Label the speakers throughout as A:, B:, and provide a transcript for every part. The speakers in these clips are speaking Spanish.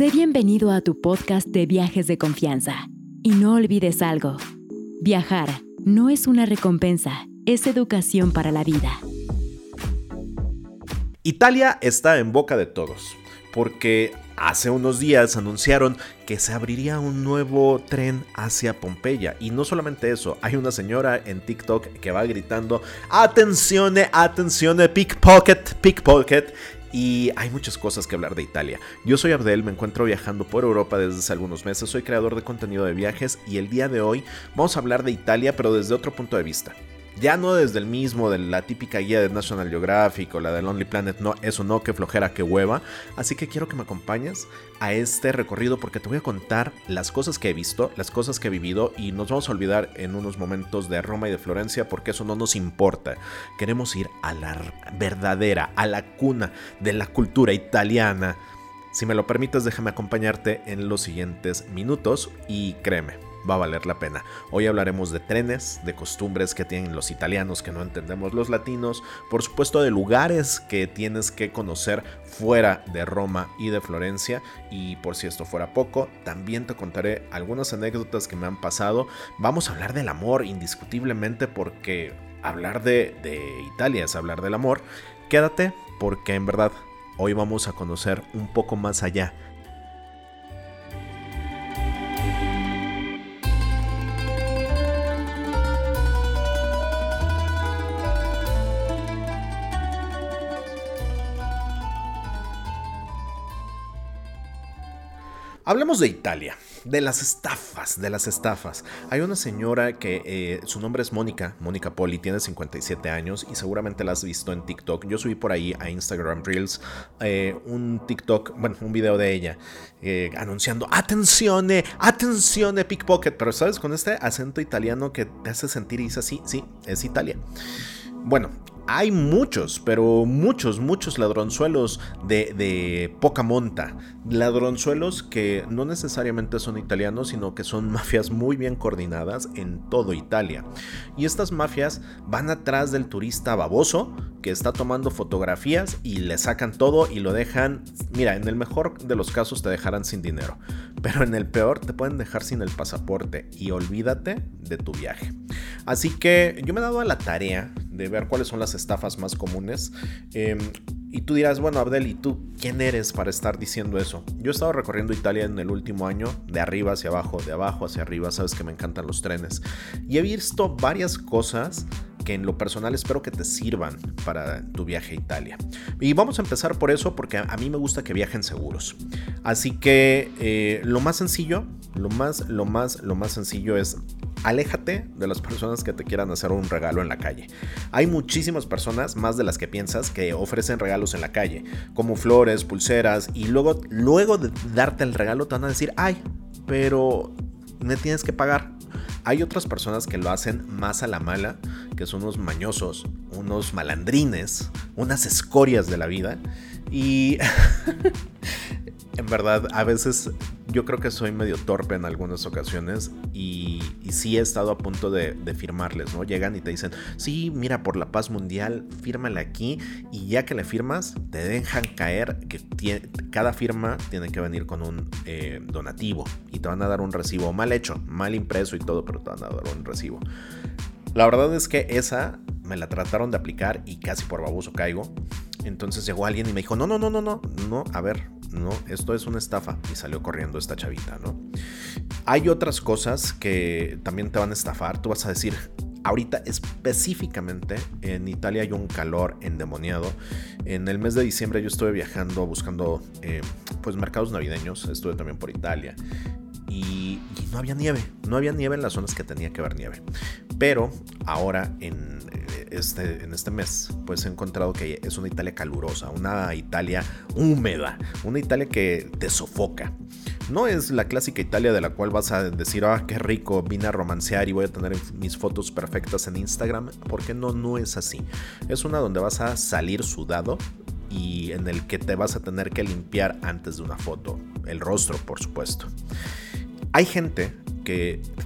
A: Sé bienvenido a tu podcast de viajes de confianza. Y no olvides algo. Viajar no es una recompensa, es educación para la vida.
B: Italia está en boca de todos, porque hace unos días anunciaron que se abriría un nuevo tren hacia Pompeya. Y no solamente eso, hay una señora en TikTok que va gritando, atención, atención, pickpocket, pickpocket. Y hay muchas cosas que hablar de Italia. Yo soy Abdel, me encuentro viajando por Europa desde hace algunos meses, soy creador de contenido de viajes y el día de hoy vamos a hablar de Italia pero desde otro punto de vista. Ya no desde el mismo, de la típica guía de National Geographic o la de Lonely Planet, no, eso no, que flojera, que hueva. Así que quiero que me acompañes a este recorrido porque te voy a contar las cosas que he visto, las cosas que he vivido y nos vamos a olvidar en unos momentos de Roma y de Florencia porque eso no nos importa. Queremos ir a la verdadera, a la cuna de la cultura italiana. Si me lo permites, déjame acompañarte en los siguientes minutos y créeme va a valer la pena. Hoy hablaremos de trenes, de costumbres que tienen los italianos que no entendemos los latinos, por supuesto de lugares que tienes que conocer fuera de Roma y de Florencia y por si esto fuera poco, también te contaré algunas anécdotas que me han pasado. Vamos a hablar del amor indiscutiblemente porque hablar de, de Italia es hablar del amor. Quédate porque en verdad hoy vamos a conocer un poco más allá Hablemos de Italia, de las estafas, de las estafas. Hay una señora que eh, su nombre es Mónica, Mónica Poli, tiene 57 años y seguramente la has visto en TikTok. Yo subí por ahí a Instagram Reels eh, un TikTok, bueno, un video de ella eh, anunciando, atención, atención, pickpocket, pero sabes, con este acento italiano que te hace sentir y dice así, sí, es Italia. Bueno, hay muchos, pero muchos, muchos ladronzuelos de, poca monta. Ladronzuelos que no necesariamente son italianos, sino que son mafias muy bien coordinadas en todo Italia. Y estas mafias van atrás del turista baboso que está tomando fotografías y le sacan todo y lo dejan, mira, en el mejor de los casos te dejarán sin dinero, pero en el peor te pueden dejar sin el pasaporte y olvídate de tu viaje. Así que yo me he dado a la tarea de ver cuáles son las estafas más comunes. Em, y tú dirás, bueno, Abdel, ¿y tú quién eres para estar diciendo eso? Yo he estado recorriendo Italia en el último año, de arriba hacia abajo, de abajo hacia arriba, sabes que me encantan los trenes. Y he visto varias cosas que en lo personal espero que te sirvan para tu viaje a Italia. Y vamos a empezar por eso porque a mí me gusta que viajen seguros. Así que eh, lo más sencillo, lo más, lo más, lo más sencillo es aléjate de las personas que te quieran hacer un regalo en la calle. Hay muchísimas personas, más de las que piensas, que ofrecen regalos en la calle, como flores, pulseras, y luego, luego de darte el regalo te van a decir, ay, pero me tienes que pagar. Hay otras personas que lo hacen más a la mala, que son unos mañosos, unos malandrines, unas escorias de la vida. Y en verdad, a veces yo creo que soy medio torpe en algunas ocasiones y, sí he estado a punto de, firmarles, ¿no? Llegan y te dicen, sí, mira, por la paz mundial, fírmale aquí y ya que le firmas, te dejan caer que cada firma tiene que venir con un eh, donativo y te van a dar un recibo mal hecho, mal impreso y todo, pero te van a dar un recibo. La verdad es que esa me la trataron de aplicar y casi por baboso caigo. Entonces llegó alguien y me dijo, no, no, no, no, no, no, a ver, no, esto es una estafa. Y salió corriendo esta chavita, ¿no? Hay otras cosas que también te van a estafar. Tú vas a decir, ahorita específicamente en Italia hay un calor endemoniado. En el mes de diciembre yo estuve viajando buscando eh, pues mercados navideños. Estuve también por Italia. Y, no había nieve, no había nieve en las zonas que tenía que haber nieve. Pero ahora en este, en este mes, pues he encontrado que es una Italia calurosa, una Italia húmeda, una Italia que te sofoca. No es la clásica Italia de la cual vas a decir, ah, qué rico, vine a romancear y voy a tener mis fotos perfectas en Instagram, porque no, no es así. Es una donde vas a salir sudado y en el que te vas a tener que limpiar antes de una foto, el rostro, por supuesto. Hay gente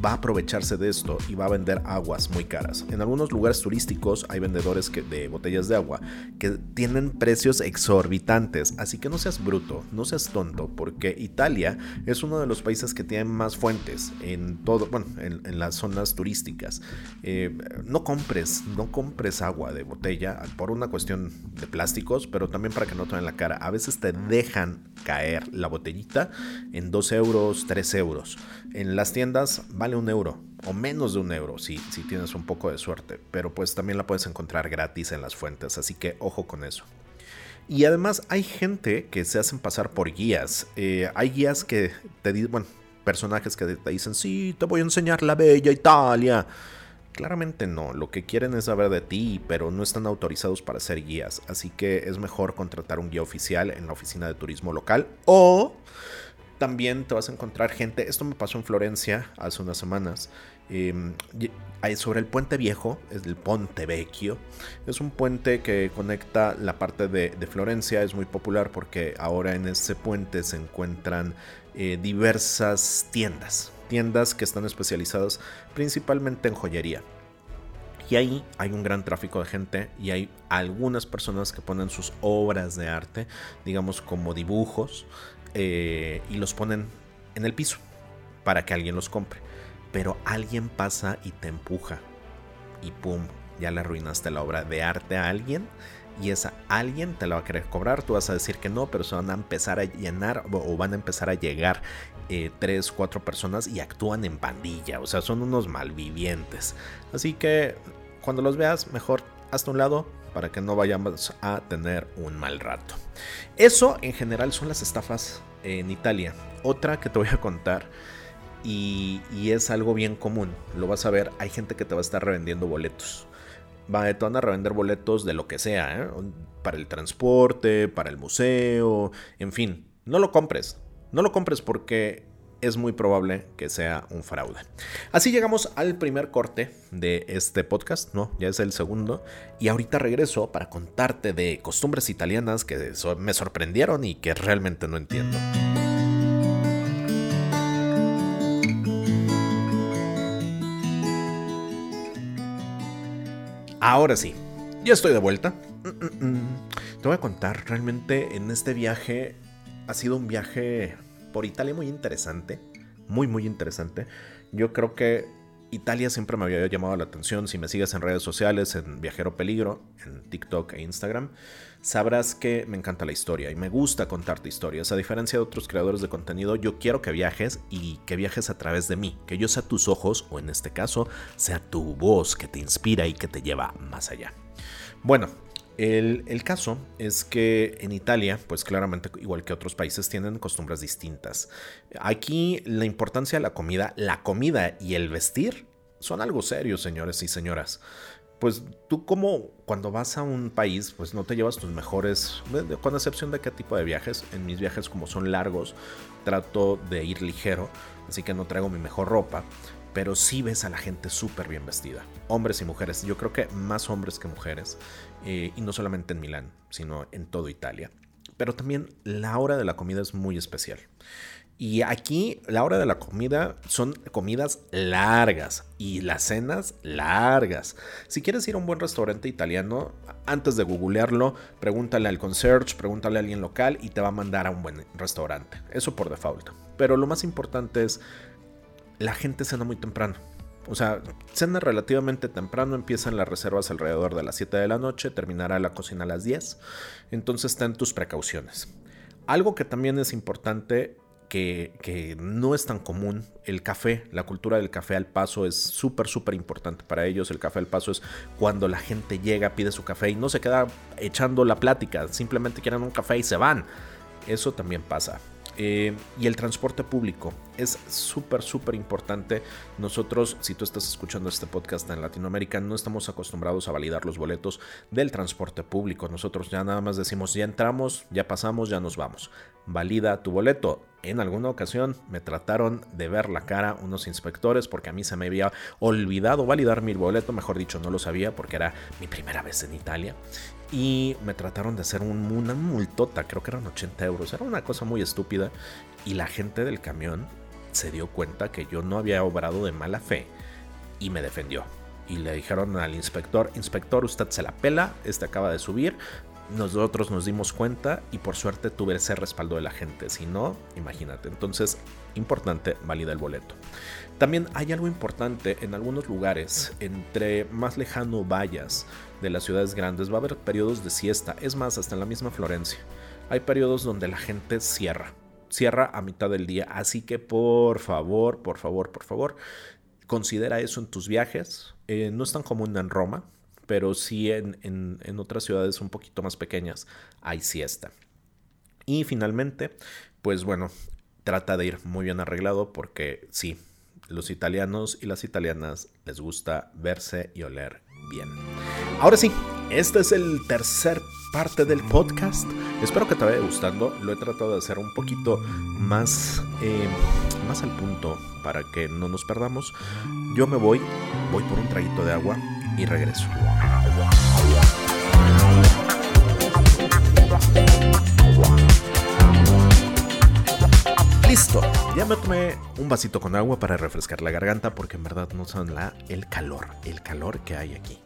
B: va a aprovecharse de esto y va a vender aguas muy caras. En algunos lugares turísticos hay vendedores de botellas de agua que tienen precios exorbitantes, así que no seas bruto, no seas tonto, porque Italia es uno de los países que tienen más fuentes en todo, bueno, en, las zonas turísticas. Eh, no compres, no compres agua de botella por una cuestión de plásticos, pero también para que no te den la cara. A veces te dejan caer la botellita en 2 euros, 3 euros. En las tiendas vale un euro o menos de un euro si, si tienes un poco de suerte, pero pues también la puedes encontrar gratis en las fuentes, así que ojo con eso. Y además hay gente que se hacen pasar por guías. Eh, hay guías que te dicen, bueno, personajes que te dicen, sí, te voy a enseñar la bella Italia. Claramente no, lo que quieren es saber de ti, pero no están autorizados para ser guías, así que es mejor contratar un guía oficial en la oficina de turismo local. O también te vas a encontrar gente, esto me pasó en Florencia hace unas semanas, em, sobre el puente viejo, es el Ponte Vecchio, es un puente que conecta la parte de, Florencia, es muy popular porque ahora en ese puente se encuentran eh, diversas tiendas, tiendas que están especializadas principalmente en joyería. Y ahí hay un gran tráfico de gente y hay algunas personas que ponen sus obras de arte, digamos como dibujos, eh, y los ponen en el piso para que alguien los compre. Pero alguien pasa y te empuja y pum, ya le arruinaste la obra de arte a alguien y esa alguien te la va a querer cobrar, tú vas a decir que no, pero se van a empezar a llenar o van a empezar a llegar eh, tres, cuatro personas y actúan en pandilla, o sea, son unos malvivientes. Así que cuando los veas, mejor hasta un lado, para que no vayamos a tener un mal rato. Eso en general son las estafas en Italia. Otra que te voy a contar y, es algo bien común, lo vas a ver, hay gente que te va a estar revendiendo boletos. Va, te van a revender boletos de lo que sea, ¿eh? para el transporte, para el museo, en fin, no lo compres. No lo compres porque es muy probable que sea un fraude. Así llegamos al primer corte de este podcast, ¿no? Ya es el segundo. Y ahorita regreso para contarte de costumbres italianas que me sorprendieron y que realmente no entiendo. Ahora sí, ya estoy de vuelta. Mm, mm, mm. Te voy a contar, realmente en este viaje ha sido un viaje por Italia muy interesante, muy muy interesante. Yo creo que Italia siempre me había llamado la atención. Si me sigues en redes sociales, en Viajero Peligro, en TikTok e Instagram, sabrás que me encanta la historia y me gusta contarte historias. A diferencia de otros creadores de contenido, yo quiero que viajes y que viajes a través de mí, que yo sea tus ojos o en este caso sea tu voz que te inspira y que te lleva más allá. Bueno, el, caso es que en Italia, pues claramente igual que otros países, tienen costumbres distintas. Aquí la importancia de la comida, la comida y el vestir son algo serio, señores y señoras. Pues tú como cuando vas a un país, pues no te llevas tus mejores, con excepción de qué tipo de viajes. En mis viajes como son largos, trato de ir ligero, así que no traigo mi mejor ropa pero sí ves a la gente súper bien vestida, hombres y mujeres, yo creo que más hombres que mujeres, eh, y no solamente en Milán, sino en todo Italia. Pero también la hora de la comida es muy especial. Y aquí la hora de la comida son comidas largas y las cenas largas. Si quieres ir a un buen restaurante italiano, antes de googlearlo, pregúntale al concierge, pregúntale a alguien local y te va a mandar a un buen restaurante. Eso por default. Pero lo más importante es la gente cena muy temprano. O sea, cena relativamente temprano, empiezan las reservas alrededor de las 7 de la noche, terminará la cocina a las 10. Entonces ten tus precauciones. Algo que también es importante, que, que no es tan común, el café, la cultura del café al paso es súper, súper importante para ellos. El café al paso es cuando la gente llega, pide su café y no se queda echando la plática, simplemente quieren un café y se van. Eso también pasa. Eh, y el transporte público es súper, súper importante. Nosotros, si tú estás escuchando este podcast en Latinoamérica, no estamos acostumbrados a validar los boletos del transporte público. Nosotros ya nada más decimos, ya entramos, ya pasamos, ya nos vamos. Valida tu boleto. En alguna ocasión me trataron de ver la cara unos inspectores porque a mí se me había olvidado validar mi boleto, mejor dicho, no lo sabía porque era mi primera vez en Italia y me trataron de hacer una multota, creo que eran 80 euros, era una cosa muy estúpida y la gente del camión se dio cuenta que yo no había obrado de mala fe y me defendió. Y le dijeron al inspector, inspector, usted se la pela, este acaba de subir, nosotros nos dimos cuenta y por suerte tuve ese respaldo de la gente. Si no, imagínate. Entonces, importante, valida el boleto. También hay algo importante en algunos lugares, entre más lejano vayas de las ciudades grandes, va a haber periodos de siesta. Es más, hasta en la misma Florencia. Hay periodos donde la gente cierra. Cierra a mitad del día. Así que por favor, por favor, por favor, considera eso en tus viajes. Eh, no es tan común en Roma pero sí en, otras ciudades un poquito más pequeñas hay siesta. Y finalmente, pues bueno, trata de ir muy bien arreglado porque sí, los italianos y las italianas les gusta verse y oler bien. Ahora sí, este es el tercer parte del podcast. Espero que te vaya gustando. Lo he tratado de hacer un poquito más, eh, más al punto para que no nos perdamos. Yo me voy, voy por un traguito de agua y regreso. Listo, ya me tomé un vasito con agua para refrescar la garganta porque en verdad no son el calor, el calor que hay aquí.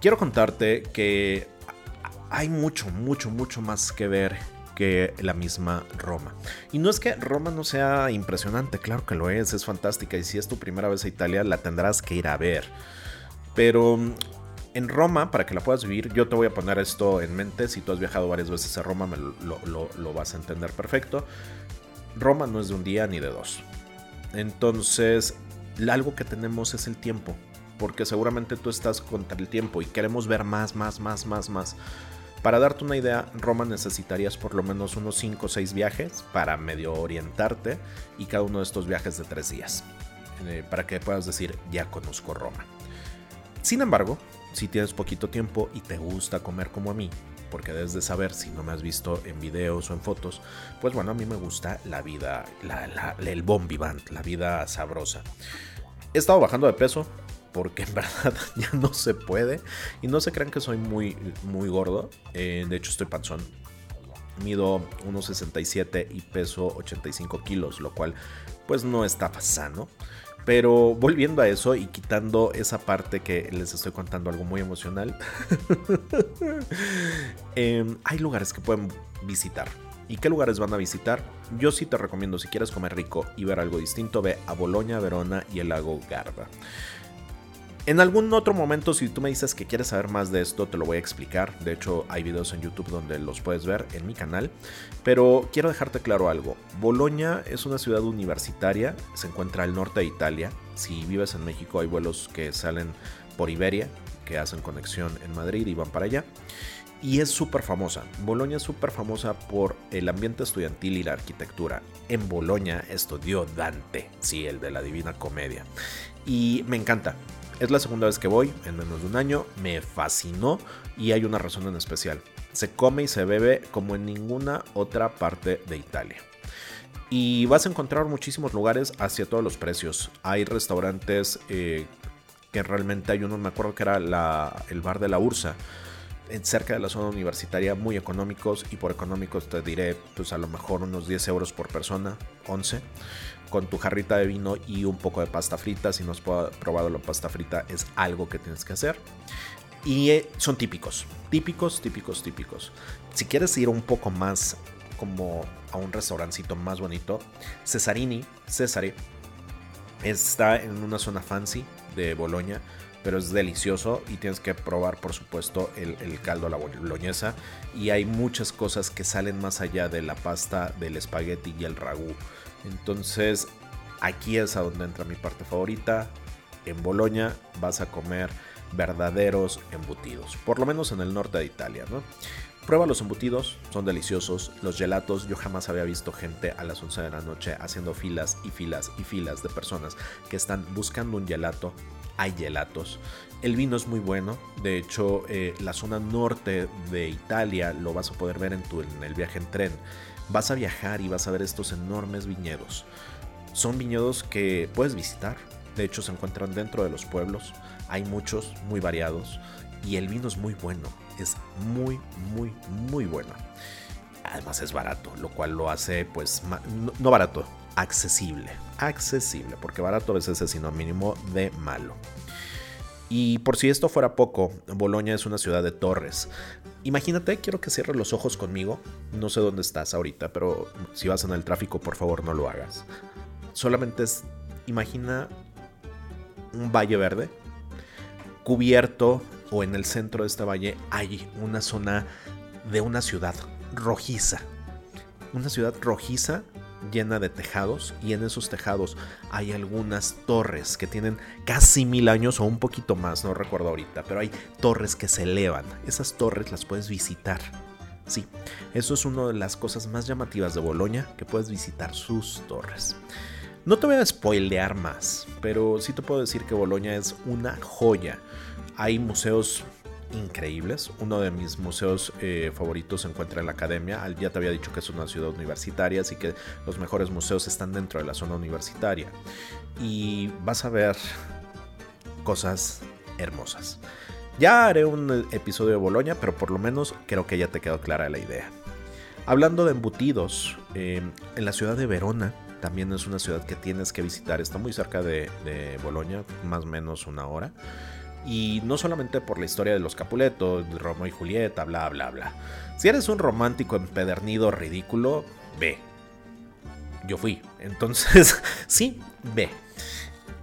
B: Quiero contarte que hay mucho, mucho, mucho más que ver que la misma Roma. Y no es que Roma no sea impresionante, claro que lo es, es fantástica y si es tu primera vez a Italia la tendrás que ir a ver. Pero mm, en Roma, para que la puedas vivir, yo te voy a poner esto en mente. Si tú has viajado varias veces a Roma, me lo, vas a entender perfecto. Roma no es de un día ni de dos. Entonces, algo que tenemos es el tiempo. Porque seguramente tú estás contra el tiempo y queremos ver más, más, más, más, más. Para darte una idea, Roma necesitarías por lo menos unos 5 o 6 viajes para medio orientarte y cada uno de estos viajes de 3 días. Eh, para que puedas decir, ya conozco Roma. Sin embargo, si tienes poquito tiempo y te gusta comer como a mí, porque debes de saber si no me has visto en videos o en fotos, pues bueno, a mí me gusta la vida, el bon la vida sabrosa. He estado bajando de peso porque en verdad ya no se puede y no se crean que soy muy, muy gordo, eh, de hecho estoy panzón. Mido 1,67 y peso 85 kilos, lo cual pues no está sano. Pero volviendo a eso y quitando esa parte que les estoy contando algo muy emocional, em, hay lugares que pueden visitar. ¿Y qué lugares van a visitar? Yo sí te recomiendo, si quieres comer rico y ver algo distinto, ve a Bolonia, Verona y el lago Garda. En algún otro momento, si tú me dices que quieres saber más de esto, te lo voy a explicar. De hecho, hay videos en YouTube donde los puedes ver en mi canal. Pero quiero dejarte claro algo. Bolonia es una ciudad universitaria, se encuentra al norte de Italia. Si vives en México, hay vuelos que salen por Iberia, que hacen conexión en Madrid y van para allá. Y es súper famosa. Bolonia es súper famosa por el ambiente estudiantil y la arquitectura. En Bolonia estudió Dante, sí, el de la Divina Comedia. Y me encanta. Es la segunda vez que voy en menos de un año, me fascinó y hay una razón en especial. Se come y se bebe como en ninguna otra parte de Italia. Y vas a encontrar muchísimos lugares hacia todos los precios. Hay restaurantes eh, que realmente hay uno, me acuerdo que era el bar de la Ursa, cerca de la zona universitaria, muy económicos. Y por económicos te diré, pues a lo mejor unos 10 euros por persona, 11 con tu jarrita de vino y un poco de pasta frita. Si no has probado la pasta frita, es algo que tienes que hacer. Y eh, son típicos, típicos, típicos, típicos. Si quieres ir un poco más como a un restaurancito más bonito, Cesarini, Cesare, está en una zona fancy de Boloña, pero es delicioso y tienes que probar, por supuesto, el, caldo a la boloñesa. Y hay muchas cosas que salen más allá de la pasta, del espagueti y el ragú. Entonces, aquí es a donde entra mi parte favorita. En Bolonia vas a comer verdaderos embutidos, por lo menos en el norte de Italia, ¿no? Prueba los embutidos, son deliciosos. Los gelatos, yo jamás había visto gente a las 11 de la noche haciendo filas y filas y filas de personas que están buscando un gelato. Hay gelatos. El vino es muy bueno. De hecho, eh, la zona norte de Italia lo vas a poder ver en, tu, en el viaje en tren vas a viajar y vas a ver estos enormes viñedos. Son viñedos que puedes visitar, de hecho se encuentran dentro de los pueblos, hay muchos, muy variados, y el vino es muy bueno, es muy, muy, muy bueno. Además es barato, lo cual lo hace pues no, barato, accesible. Accesible, porque barato a veces es sinónimo de malo. Y por si esto fuera poco, Bolonia es una ciudad de torres. Imagínate, quiero que cierres los ojos conmigo. No sé dónde estás ahorita, pero si vas en el tráfico, por favor no lo hagas. Solamente es, imagina un valle verde cubierto o en el centro de este valle hay una zona de una ciudad rojiza. Una ciudad rojiza llena de tejados y en esos tejados hay algunas torres que tienen casi mil años o un poquito más, no recuerdo ahorita, pero hay torres que se elevan. Esas torres las puedes visitar. Sí, eso es una de las cosas más llamativas de Bolonia, que puedes visitar sus torres. No te voy a spoilear más, pero sí te puedo decir que Bolonia es una joya. Hay museos increíbles. Uno de mis museos eh, favoritos se encuentra en la academia. Ya te había dicho que es una ciudad universitaria, así que los mejores museos están dentro de la zona universitaria. Y vas a ver cosas hermosas. Ya haré un episodio de Bolonia, pero por lo menos creo que ya te quedó clara la idea. Hablando de embutidos, eh, en la ciudad de Verona también es una ciudad que tienes que visitar. Está muy cerca de, de Bolonia, más o menos una hora. Y no solamente por la historia de los Capuletos, Romeo y Julieta, bla, bla, bla. Si eres un romántico empedernido ridículo, ve. Yo fui. Entonces, sí, ve.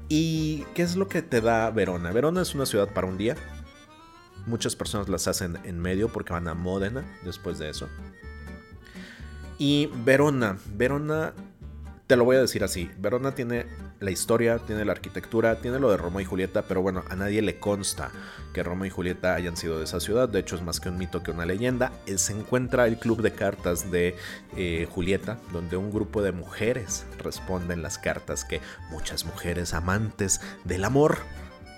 B: ¿Y qué es lo que te da Verona? Verona es una ciudad para un día. Muchas personas las hacen en medio porque van a Módena después de eso. Y Verona, Verona te lo voy a decir así, Verona tiene la historia, tiene la arquitectura, tiene lo de Romeo y Julieta, pero bueno, a nadie le consta que Romeo y Julieta hayan sido de esa ciudad, de hecho es más que un mito que una leyenda. Eh, se encuentra el club de cartas de eh, Julieta, donde un grupo de mujeres responden las cartas que muchas mujeres amantes del amor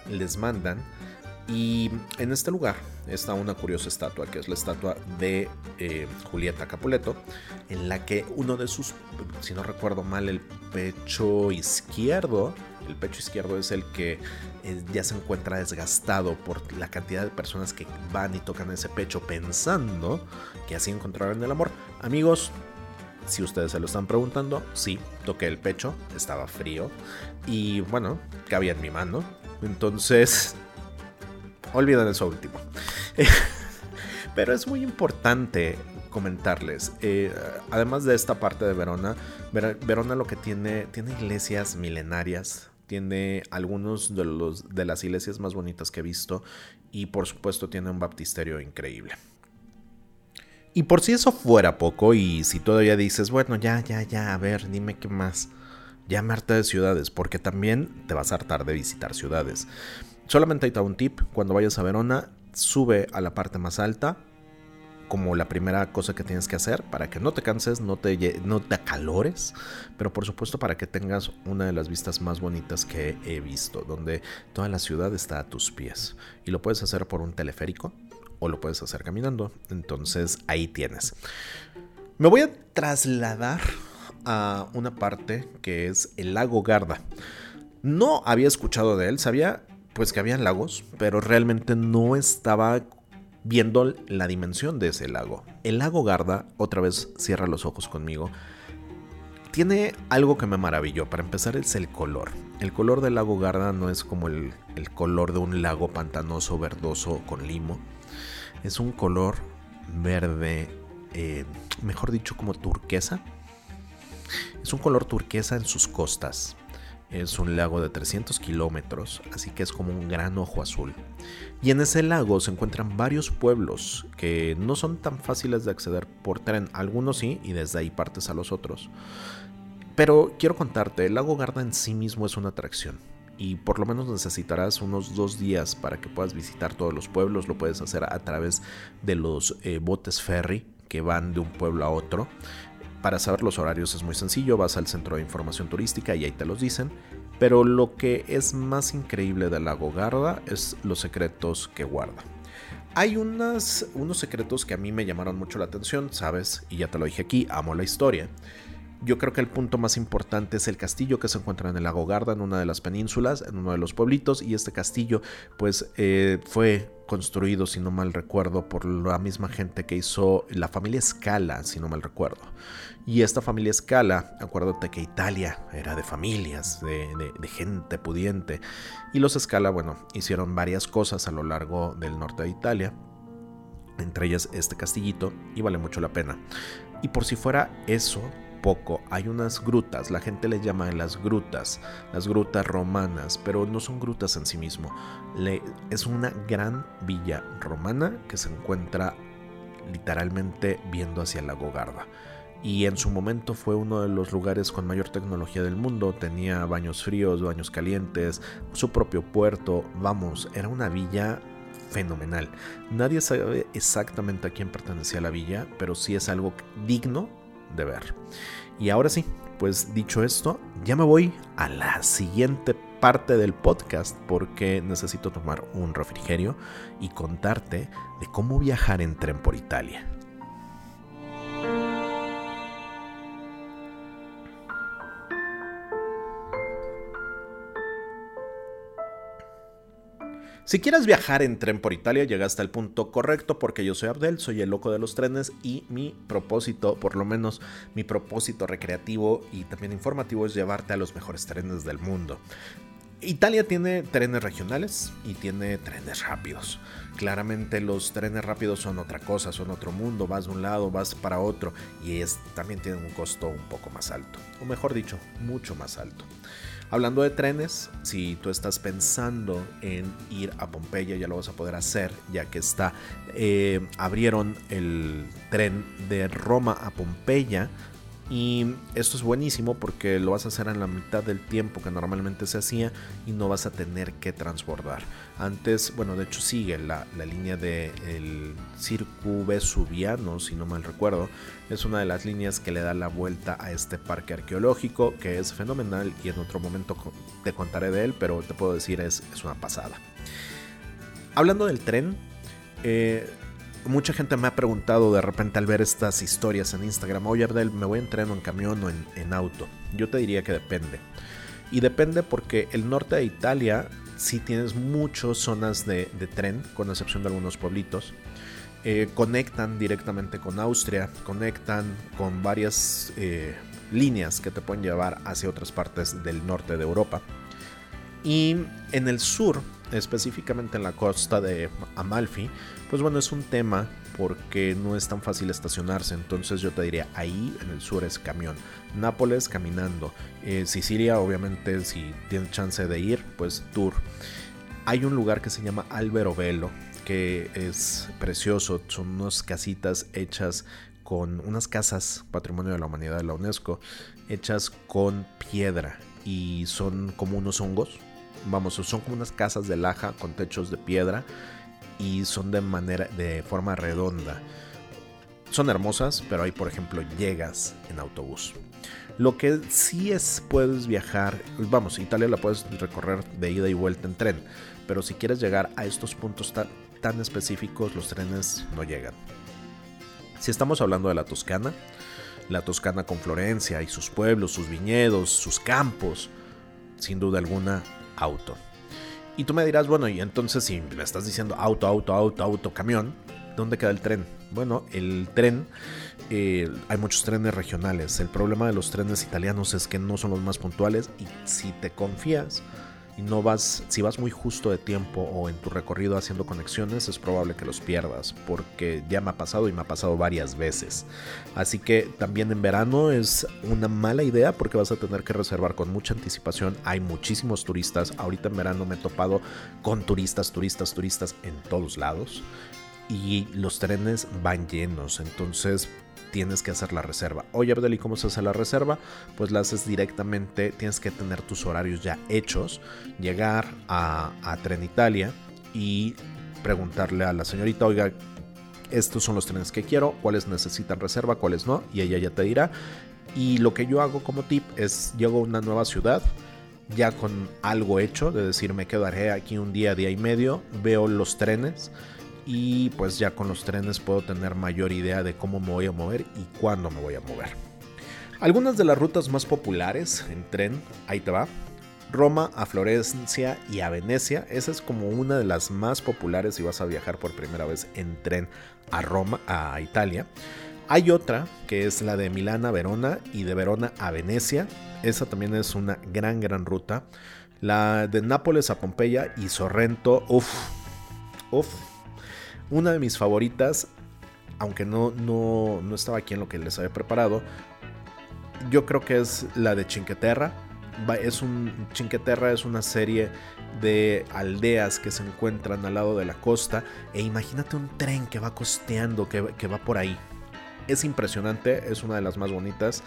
B: les mandan y en este lugar está una curiosa estatua, que es la estatua de eh, Julieta Capuleto, en la que uno de sus, si no recuerdo mal, el pecho izquierdo, el pecho izquierdo es el que eh, ya se encuentra desgastado por la cantidad de personas que van y tocan ese pecho pensando que así encontrarán el amor. Amigos, si ustedes se lo están preguntando, sí, toqué el pecho, estaba frío y bueno, cabía en mi mano. Entonces olviden eso último. Pero es muy importante comentarles. Eh, además de esta parte de Verona, Verona lo que tiene, tiene iglesias milenarias. Tiene algunos de, los, de las iglesias más bonitas que he visto. Y por supuesto tiene un baptisterio increíble. Y por si eso fuera poco, y si todavía dices, bueno, ya, ya, ya, a ver, dime qué más. Ya me harta de ciudades, porque también te vas a hartar de visitar ciudades. Solamente hay un tip, cuando vayas a Verona, sube a la parte más alta, como la primera cosa que tienes que hacer para que no te canses, no te, no te acalores, pero por supuesto para que tengas una de las vistas más bonitas que he visto, donde toda la ciudad está a tus pies. Y lo puedes hacer por un teleférico o lo puedes hacer caminando. Entonces ahí tienes. Me voy a trasladar a una parte que es el lago Garda. No había escuchado de él, sabía pues que habían lagos, pero realmente no estaba viendo la dimensión de ese lago. El lago Garda, otra vez cierra los ojos conmigo, tiene algo que me maravilló. Para empezar es el color. El color del lago Garda no es como el, color de un lago pantanoso, verdoso con limo. Es un color verde, eh, mejor dicho como turquesa. Es un color turquesa en sus costas. Es un lago de 300 kilómetros, así que es como un gran ojo azul. Y en ese lago se encuentran varios pueblos que no son tan fáciles de acceder por tren, algunos sí, y desde ahí partes a los otros. Pero quiero contarte, el lago Garda en sí mismo es una atracción. Y por lo menos necesitarás unos dos días para que puedas visitar todos los pueblos. Lo puedes hacer a través de los eh, botes ferry que van de un pueblo a otro. Para saber los horarios es muy sencillo, vas al centro de información turística y ahí te los dicen. Pero lo que es más increíble del lago Garda es los secretos que guarda. Hay unos secretos que a mí me llamaron mucho la atención, ¿sabes? Y ya te lo dije aquí, amo la historia. Yo creo que el punto más importante es el castillo que se encuentra en el lago Garda, en una de las penínsulas, en uno de los pueblitos, y este castillo pues eh, fue construido, si no mal recuerdo, por la misma gente que hizo la familia Scala, si no mal recuerdo. Y esta familia Scala, acuérdate que Italia era de familias, de, gente pudiente. Y los Scala, bueno, hicieron varias cosas a lo largo del norte de Italia. Entre ellas este castillito, y vale mucho la pena. Y por si fuera eso, poco. Hay unas grutas, la gente le llama las grutas, las grutas romanas, pero no son grutas en sí mismo. es una gran villa romana que se encuentra literalmente viendo hacia la Gogarda. Y en su momento fue uno de los lugares con mayor tecnología del mundo. Tenía baños fríos, baños calientes, su propio puerto. Vamos, era una villa fenomenal. Nadie sabe exactamente a quién pertenecía la villa, pero sí es algo digno de ver. Y ahora sí, pues dicho esto, ya me voy a la siguiente parte del podcast porque necesito tomar un refrigerio y contarte de cómo viajar en tren por Italia. Si quieres viajar en tren por Italia, llegaste al punto correcto porque yo soy Abdel, soy el loco de los trenes y mi propósito, por lo menos mi propósito recreativo y también informativo es llevarte a los mejores trenes del mundo. Italia tiene trenes regionales y tiene trenes rápidos. Claramente los trenes rápidos son otra cosa, son otro mundo, vas de un lado, vas para otro y es, también tienen un costo un poco más alto, o mejor dicho, mucho más alto. Hablando de trenes, si tú estás pensando en ir a Pompeya, ya lo vas a poder hacer, ya que está. Eh, abrieron el tren de Roma a Pompeya y esto es buenísimo porque lo vas a hacer en la mitad del tiempo que normalmente se hacía y no vas a tener que transbordar. Antes, bueno, de hecho sigue la, línea del de Circu Vesuviano, si no mal recuerdo. Es una de las líneas que le da la vuelta a este parque arqueológico que es fenomenal y en otro momento te contaré de él, pero te puedo decir es, es una pasada. Hablando del tren, eh, mucha gente me ha preguntado de repente al ver estas historias en Instagram, oye Abdel, ¿me voy en tren o en camión o en, auto? Yo te diría que depende. Y depende porque el norte de Italia sí tienes muchas zonas de, tren, con excepción de algunos pueblitos. Eh, conectan directamente con Austria, conectan con varias eh, líneas que te pueden llevar hacia otras partes del norte de Europa. Y en el sur, específicamente en la costa de Amalfi, pues bueno, es un tema porque no es tan fácil estacionarse. Entonces yo te diría, ahí en el sur es camión. Nápoles caminando. Eh, Sicilia, obviamente, si tienes chance de ir, pues tour. Hay un lugar que se llama Albero Velo, que es precioso. Son unas casitas hechas con unas casas, patrimonio de la humanidad de la UNESCO, hechas con piedra y son como unos hongos vamos, son como unas casas de laja con techos de piedra y son de manera de forma redonda. Son hermosas, pero ahí por ejemplo llegas en autobús. Lo que sí es puedes viajar, vamos, Italia la puedes recorrer de ida y vuelta en tren, pero si quieres llegar a estos puntos tan, tan específicos, los trenes no llegan. Si estamos hablando de la Toscana, la Toscana con Florencia y sus pueblos, sus viñedos, sus campos, sin duda alguna auto. Y tú me dirás, bueno, y entonces si me estás diciendo auto, auto, auto, auto, camión, ¿dónde queda el tren? Bueno, el tren, eh, hay muchos trenes regionales. El problema de los trenes italianos es que no son los más puntuales y si te confías, no vas, si vas muy justo de tiempo o en tu recorrido haciendo conexiones, es probable que los pierdas, porque ya me ha pasado y me ha pasado varias veces. Así que también en verano es una mala idea porque vas a tener que reservar con mucha anticipación. Hay muchísimos turistas. Ahorita en verano me he topado con turistas, turistas, turistas en todos lados. Y los trenes van llenos. Entonces tienes que hacer la reserva. Oye, Abdel, ¿y cómo se hace la reserva? Pues la haces directamente, tienes que tener tus horarios ya hechos, llegar a, a y preguntarle a la señorita, oiga, estos son los trenes que quiero, cuáles necesitan reserva, cuáles no, y ella ya te dirá. Y lo que yo hago como tip es, llego a una nueva ciudad, ya con algo hecho, de decir, me quedaré aquí un día, día y medio, veo los trenes y pues ya con los trenes puedo tener mayor idea de cómo me voy a mover y cuándo me voy a mover. Algunas de las rutas más populares en tren, ahí te va. Roma, a Florencia y a Venecia. Esa es como una de las más populares si vas a viajar por primera vez en tren a Roma, a Italia. Hay otra que es la de Milán a Verona y de Verona a Venecia. Esa también es una gran, gran ruta. La de Nápoles a Pompeya y Sorrento, uff, uff. Una de mis favoritas, aunque no, no, no estaba aquí en lo que les había preparado, yo creo que es la de Chinqueterra es un Chinqueterra es una serie de aldeas que se encuentran al lado de la costa e imagínate un tren que va costeando, que, que va por ahí. Es impresionante, es una de las más bonitas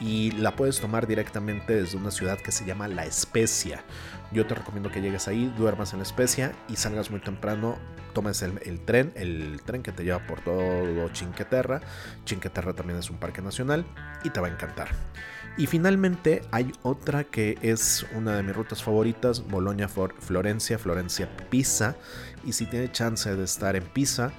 B: y la puedes tomar directamente desde una ciudad que se llama La Especia. Yo te recomiendo que llegues ahí, duermas en La Especia y salgas muy temprano, tomes el, tren, el tren que te lleva por todo Chinqueterra. Chinqueterra también es un parque nacional y te va a encantar. Y finalmente hay otra que es una de mis rutas favoritas, Bolonia Florencia, Florencia Pisa. Y si tiene chance de estar en Pisa,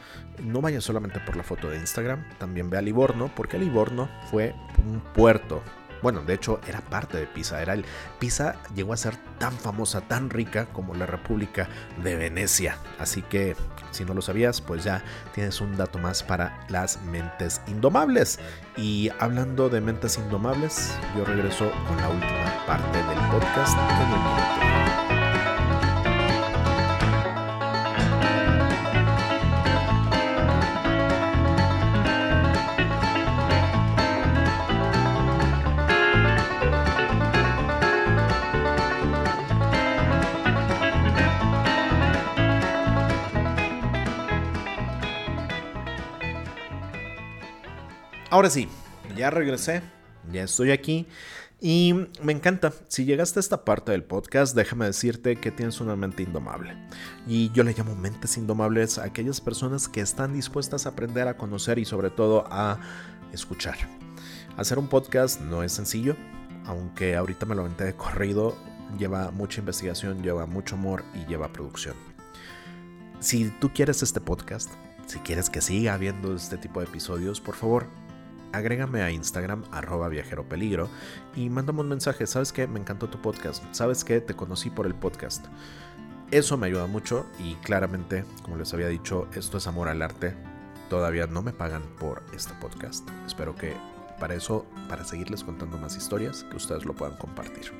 B: no vaya solamente por la foto de Instagram, también ve a Livorno, porque Livorno fue un puerto bueno, de hecho era parte de Pisa. Era el, Pisa llegó a ser tan famosa, tan rica como la República de Venecia. Así que si no lo sabías, pues ya tienes un dato más para las mentes indomables. Y hablando de mentes indomables, yo regreso con la última parte del podcast. Ahora sí, ya regresé, ya estoy aquí y me encanta. Si llegaste a esta parte del podcast, déjame decirte que tienes una mente indomable. Y yo le llamo mentes indomables a aquellas personas que están dispuestas a aprender a conocer y sobre todo a escuchar. Hacer un podcast no es sencillo, aunque ahorita me lo aventé de corrido, lleva mucha investigación, lleva mucho amor y lleva producción. Si tú quieres este podcast, si quieres que siga habiendo este tipo de episodios, por favor, agrégame a Instagram arroba y mándame un mensaje, ¿sabes qué? Me encantó tu podcast, ¿sabes qué? Te conocí por el podcast. Eso me ayuda mucho y claramente, como les había dicho, esto es amor al arte. Todavía no me pagan por este podcast. Espero que para eso, para seguirles contando más historias, que ustedes lo puedan compartir.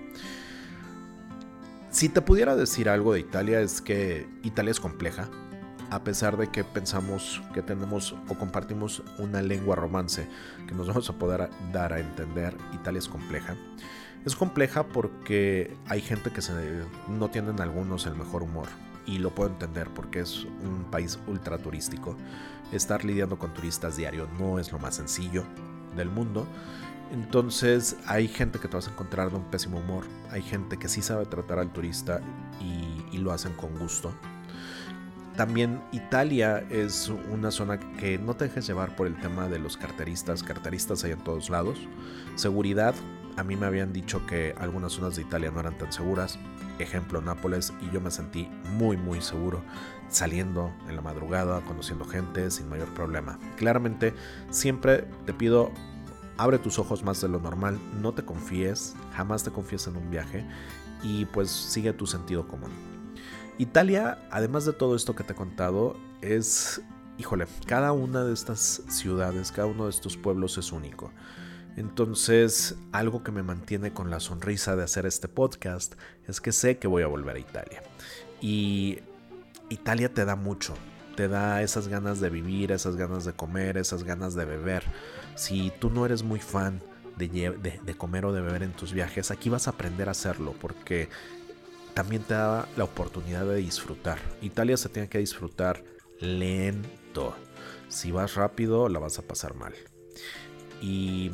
B: Si te pudiera decir algo de Italia es que Italia es compleja, a pesar de que pensamos que tenemos o compartimos una lengua romance que nos vamos a poder dar a entender, Italia es compleja. Es compleja porque hay gente que no tienen algunos el mejor humor y lo puedo entender porque es un país ultra turístico. Estar lidiando con turistas diario no es lo más sencillo del mundo. Entonces hay gente que te vas a encontrar de un pésimo humor, hay gente que sí sabe tratar al turista y lo hacen con gusto también Italia es una zona que no te dejes llevar por el tema de los carteristas. Carteristas hay en todos lados. Seguridad, a mí me habían dicho que algunas zonas de Italia no eran tan seguras. Ejemplo, Nápoles, y yo me sentí muy, muy seguro saliendo en la madrugada, conociendo gente sin mayor problema. Claramente, siempre te pido abre tus ojos más de lo normal, no te confíes, jamás te confíes en un viaje y pues sigue tu sentido común. Italia, además de todo esto que te he contado, es, híjole, cada una de estas ciudades, cada uno de estos pueblos es único. Entonces, algo que me mantiene con la sonrisa de hacer este podcast es que sé que voy a volver a Italia. Y Italia te da mucho, te da esas ganas de vivir, esas ganas de comer, esas ganas de beber. Si tú no eres muy fan de, de, comer o de beber en tus viajes, aquí vas a aprender a hacerlo porque también te da la oportunidad de disfrutar. Italia se tiene que disfrutar lento. Si vas rápido, la vas a pasar mal. Y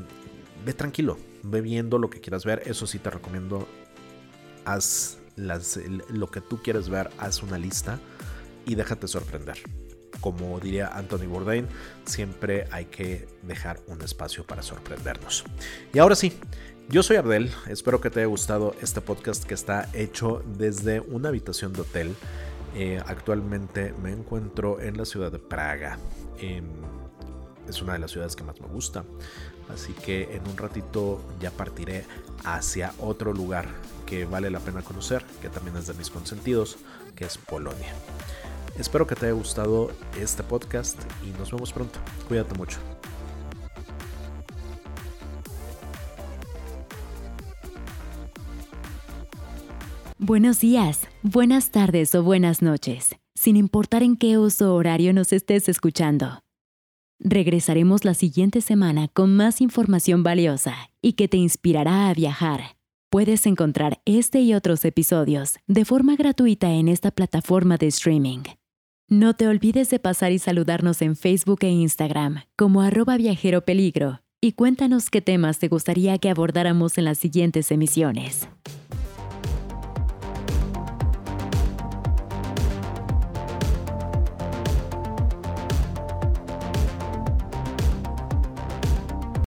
B: ve tranquilo, ve viendo lo que quieras ver. Eso sí te recomiendo. Haz lo que tú quieres ver, haz una lista y déjate sorprender. Como diría Anthony Bourdain, siempre hay que dejar un espacio para sorprendernos. Y ahora sí, yo soy Abdel, espero que te haya gustado este podcast que está hecho desde una habitación de hotel. Eh, actualmente me encuentro en la ciudad de Praga. es una de las ciudades que más me gusta. Así que en un ratito ya partiré hacia otro lugar que vale la pena conocer, que también es de mis consentidos, que es Polonia. Espero que te haya gustado este podcast y nos vemos pronto. Cuídate mucho.
A: Buenos días, buenas tardes o buenas noches, sin importar en qué uso horario nos estés escuchando. Regresaremos la siguiente semana con más información valiosa y que te inspirará a viajar. Puedes encontrar este y otros episodios de forma gratuita en esta plataforma de streaming. No te olvides de pasar y saludarnos en Facebook e Instagram como arroba viajero peligro y cuéntanos qué temas te gustaría que abordáramos en las siguientes emisiones.